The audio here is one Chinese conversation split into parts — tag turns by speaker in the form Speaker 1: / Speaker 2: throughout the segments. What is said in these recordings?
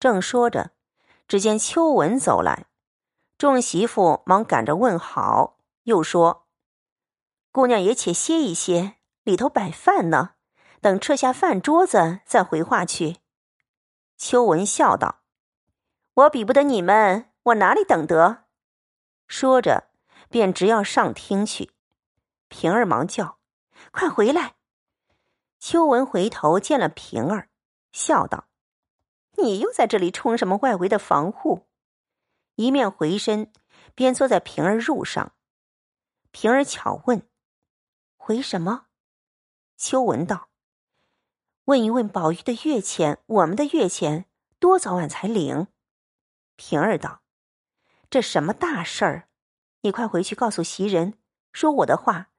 Speaker 1: 正说着，只见秋文走来，众媳妇忙赶着问好，又说：“姑娘也且歇一歇，里头摆饭呢，等撤下饭桌子再回话去。”秋文笑道：“我比不得你们，我哪里等得？”说着，便直要上厅去。平儿忙叫：“快回来！”秋文回头见了平儿，笑道。你又在这里冲什么外围的防护？一面回身，边坐在平儿褥上。平儿巧问：“回什么？”秋文道：“问一问宝玉的月钱，我们的月钱多早晚才领？”平儿道：“这什么大事儿？你快回去告诉袭人，说我的话。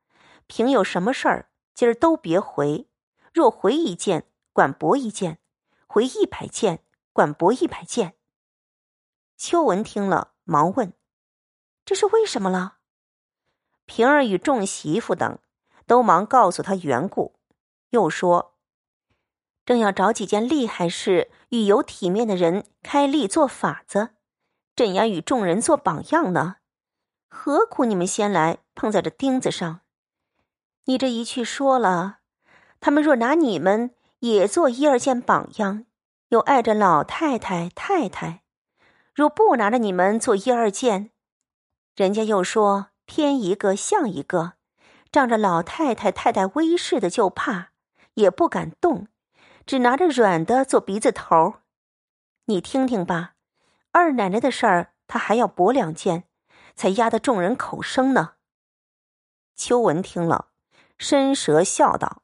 Speaker 1: 平有什么事儿，今儿都别回。若回一件，管驳一件；回一百件。”管博一百件。秋文听了，忙问：“这是为什么了？”平儿与众媳妇等都忙告诉他缘故，又说：“正要找几件厉害事与有体面的人开例做法子，怎样与众人做榜样呢？何苦你们先来碰在这钉子上？你这一去说了，他们若拿你们也做一二件榜样。”又碍着老太太太太，若不拿着你们做一二件，人家又说偏一个像一个，仗着老太太太太威势的就怕，也不敢动，只拿着软的做鼻子头。你听听吧，二奶奶的事儿，她还要驳两件，才压得众人口声呢。秋文听了，伸舌笑道：“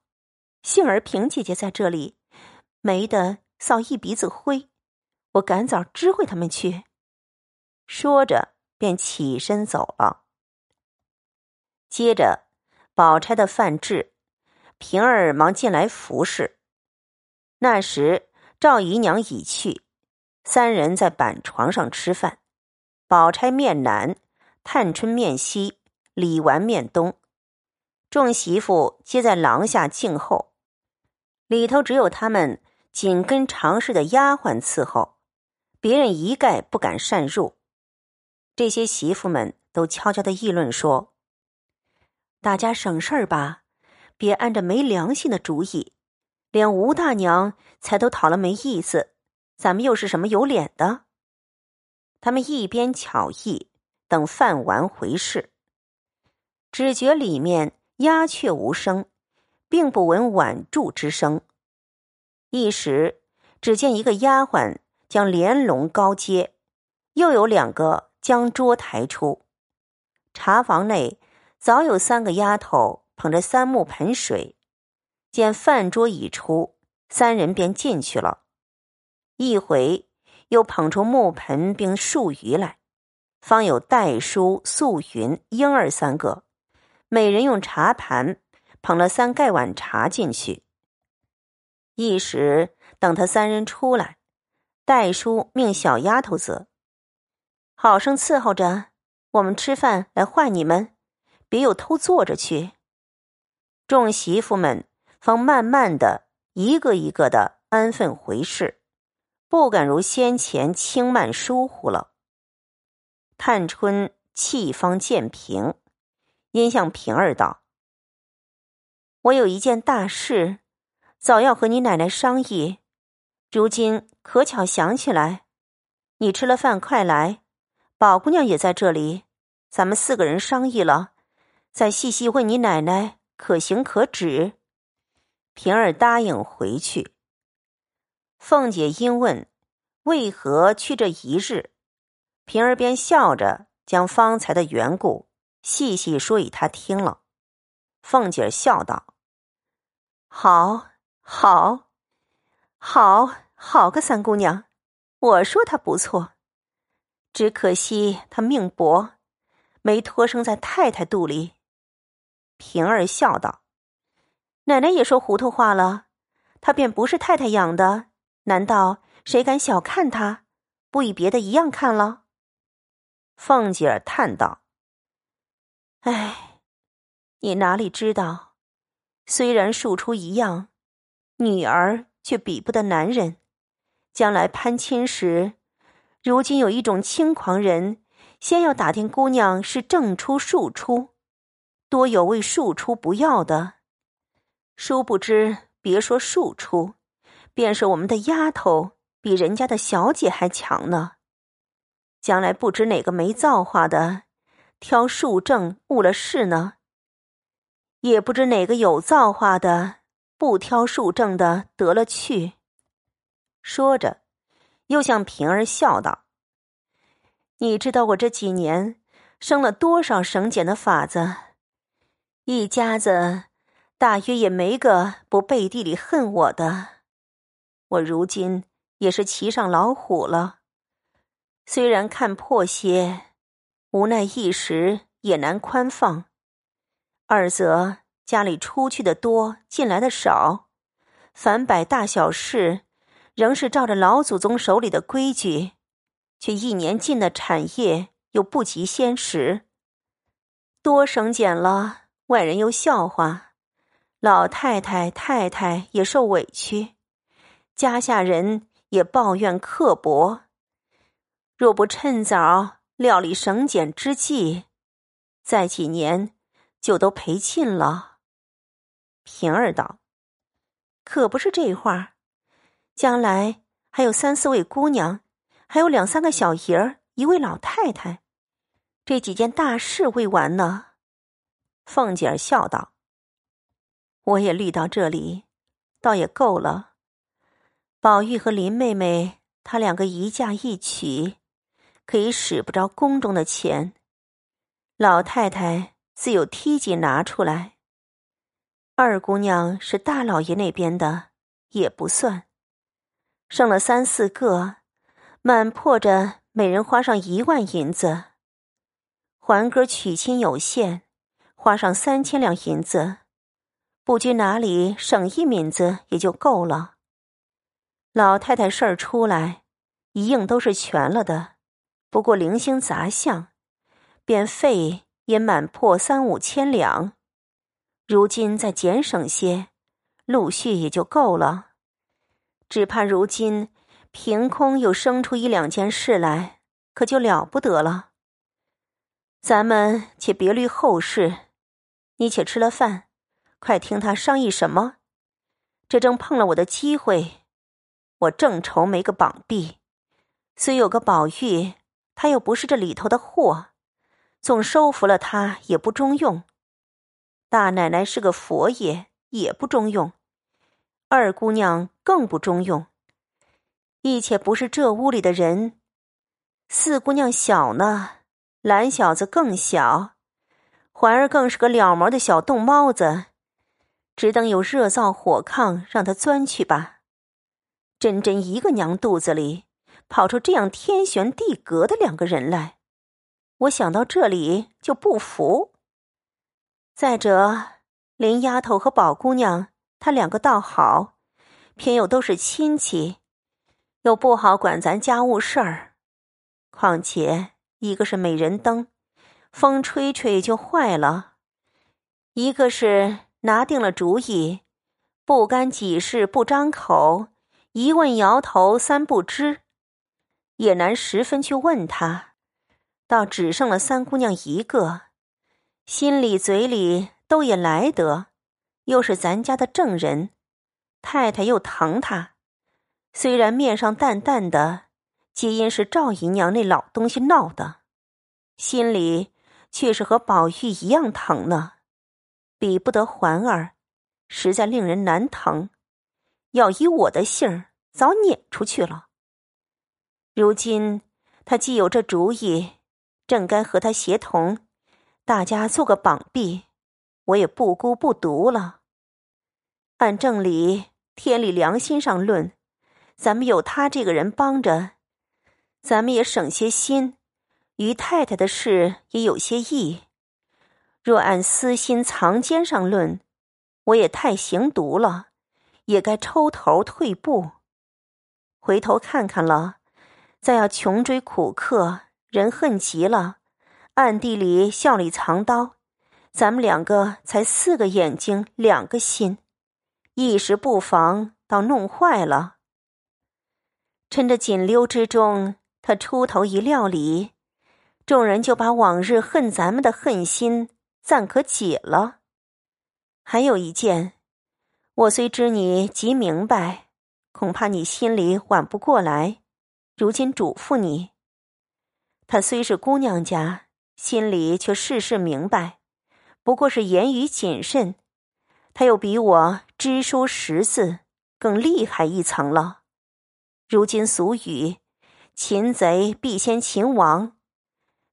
Speaker 1: 幸而平姐姐在这里，没得。”扫一鼻子灰，我赶早知会他们去。说着，便起身走了。接着，宝钗的饭至，平儿忙进来服侍。那时赵姨娘已去，三人在板床上吃饭。宝钗面南，探春面西，李纨面东，众媳妇皆在廊下静候。里头只有他们。紧跟常侍的丫鬟伺候，别人一概不敢擅入。这些媳妇们都悄悄的议论说：“大家省事儿吧，别按着没良心的主意。连吴大娘才都讨了没意思，咱们又是什么有脸的？”他们一边巧议，等饭完回事，只觉里面鸦雀无声，并不闻碗箸之声。一时，只见一个丫鬟将帘笼高接，又有两个将桌抬出。茶房内早有三个丫头捧着三木盆水，见饭桌已出，三人便进去了。一回又捧出木盆并数鱼来，方有黛书、素云、莺儿三个，每人用茶盘捧了三盖碗茶进去。一时等他三人出来，戴叔命小丫头子好生伺候着我们吃饭来唤你们，别又偷坐着去。众媳妇们方慢慢的一个一个的安分回事，不敢如先前轻慢疏忽了。探春气方渐平，因向平儿道：“我有一件大事。”早要和你奶奶商议，如今可巧想起来，你吃了饭快来，宝姑娘也在这里，咱们四个人商议了，再细细问你奶奶可行可止。平儿答应回去。凤姐因问为何去这一日，平儿便笑着将方才的缘故细细说与她听了。凤姐笑道：“好。”好，好，好个三姑娘！我说她不错，只可惜她命薄，没托生在太太肚里。平儿笑道：“奶奶也说糊涂话了，她便不是太太养的，难道谁敢小看她？不与别的一样看了？”凤姐儿叹道：“哎，你哪里知道？虽然庶出一样。”女儿却比不得男人，将来攀亲时，如今有一种轻狂人，先要打听姑娘是正出庶出，多有为庶出不要的。殊不知，别说庶出，便是我们的丫头，比人家的小姐还强呢。将来不知哪个没造化的，挑庶正误了事呢；也不知哪个有造化的，不挑数正的得了去。说着，又向平儿笑道：“你知道我这几年生了多少省俭的法子？一家子。”大约也没个不背地里恨我的，我如今也是骑上老虎了。虽然看破些，无奈一时也难宽放；二则家里出去的多，进来的少，凡摆大小事，仍是照着老祖宗手里的规矩，却一年进的产业又不及先时，多省俭了，外人又笑话。老太太、太太也受委屈，家下人也抱怨刻薄。若不趁早料理省俭之计，再几年就都赔尽了。平儿道：“可不是这话，将来还有三四位姑娘，还有两三个小爷儿，一位老太太，这几件大事未完呢。”凤姐儿笑道。我也虑到这里，倒也够了。宝玉和林妹妹，她两个一嫁一娶，可以使不着宫中的钱。老太太自有梯级拿出来。二姑娘是大老爷那边的，也不算。剩了三四个，满破着每人花上一万银子。环哥娶亲有限，花上三千两银子。不拘哪里省一敏子也就够了。老太太事儿出来，一应都是全了的，不过零星杂项，便费也满破三五千两。如今再减省些，陆续也就够了。只怕如今凭空又生出一两件事来，可就了不得了。咱们且别虑后事，你且吃了饭。快听他商议什么！这正碰了我的机会，我正愁没个绑臂，虽有个宝玉，他又不是这里头的货，总收服了他也不中用。大奶奶是个佛爷，也不中用；二姑娘更不中用。亦且不是这屋里的人。四姑娘小呢，懒小子更小，环儿更是个了毛的小冻猫子。只等有热灶火炕，让他钻去吧。真真一个娘肚子里跑出这样天旋地隔的两个人来，我想到这里就不服。再者，林丫头和宝姑娘，她两个倒好，偏又都是亲戚，又不好管咱家务事儿。况且一个是美人灯，风吹吹就坏了；一个是。拿定了主意，不干己事不张口，一问摇头三不知，也难十分去问他。倒只剩了三姑娘一个，心里嘴里都也来得，又是咱家的正人，太太又疼他。虽然面上淡淡的，皆因是赵姨娘那老东西闹的，心里却是和宝玉一样疼呢。比不得环儿，实在令人难疼。要以我的性儿，早撵出去了。如今他既有这主意，正该和他协同，大家做个绑臂，我也不孤不独了。按正理、天理、良心上论，咱们有他这个人帮着，咱们也省些心，于太太的事也有些意。若按私心藏奸上论，我也太行毒了，也该抽头退步。回头看看了，再要穷追苦克，人恨极了，暗地里笑里藏刀，咱们两个才四个眼睛两个心，一时不防倒弄坏了。趁着锦溜之中，他出头一料理，众人就把往日恨咱们的恨心暂可解了。还有一件，我虽知你极明白，恐怕你心里缓不过来，如今嘱咐你。他虽是姑娘家，心里却事事明白，不过是言语谨慎。他又比我知书识字更厉害一层了。如今俗语“擒贼必先擒王”，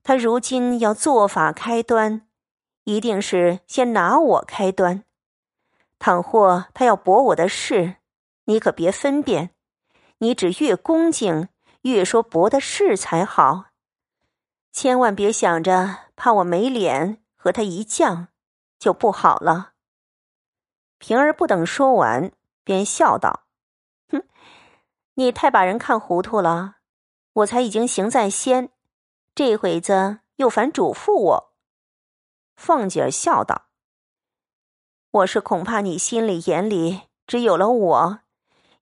Speaker 1: 他如今要做法开端，一定是先拿我开端。倘或他要驳我的事，你可别分辨，你只越恭敬越说驳的事才好，千万别想着怕我没脸和他一犟，就不好了。平儿不等说完，便笑道。哼你太把人看糊涂了，我才已经行在先，这会子又反嘱咐我。凤姐儿笑道：“我是恐怕你心里眼里只有了我，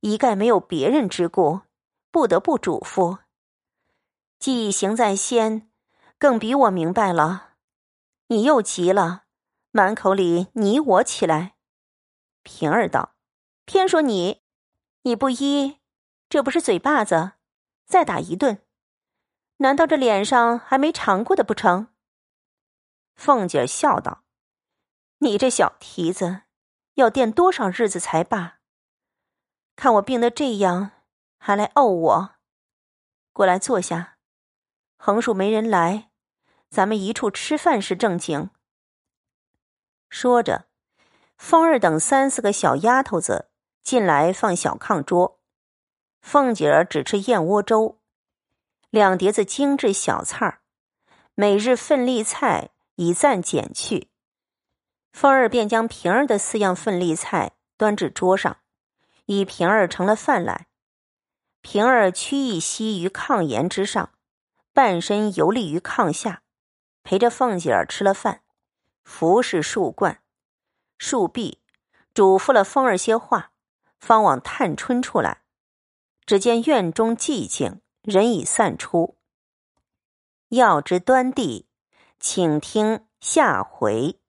Speaker 1: 一概没有别人之故，不得不嘱咐。既已行在先，更比我明白了。你又急了，满口里你我起来。”平儿道：“偏说你，你不依。”这不是嘴巴子，再打一顿，难道这脸上还没尝过的不成？凤姐笑道：“你这小蹄子，要垫多少日子才罢？看我病得这样，还来怄我？过来坐下，横竖没人来，咱们一处吃饭是正经。”说着，凤儿等三四个小丫头子进来放小炕桌。凤姐儿只吃燕窝粥，两碟子精致小菜儿，每日份例菜已暂减去。凤儿便将平儿的四样份例菜端至桌上，以平儿盛了饭来。平儿屈一膝于炕沿之上，半身游立于炕下，陪着凤姐儿吃了饭，服侍树冠、树壁，嘱咐了风儿些话，方往探春处来。只见院中寂静，人已散出。要知端地，请听下回。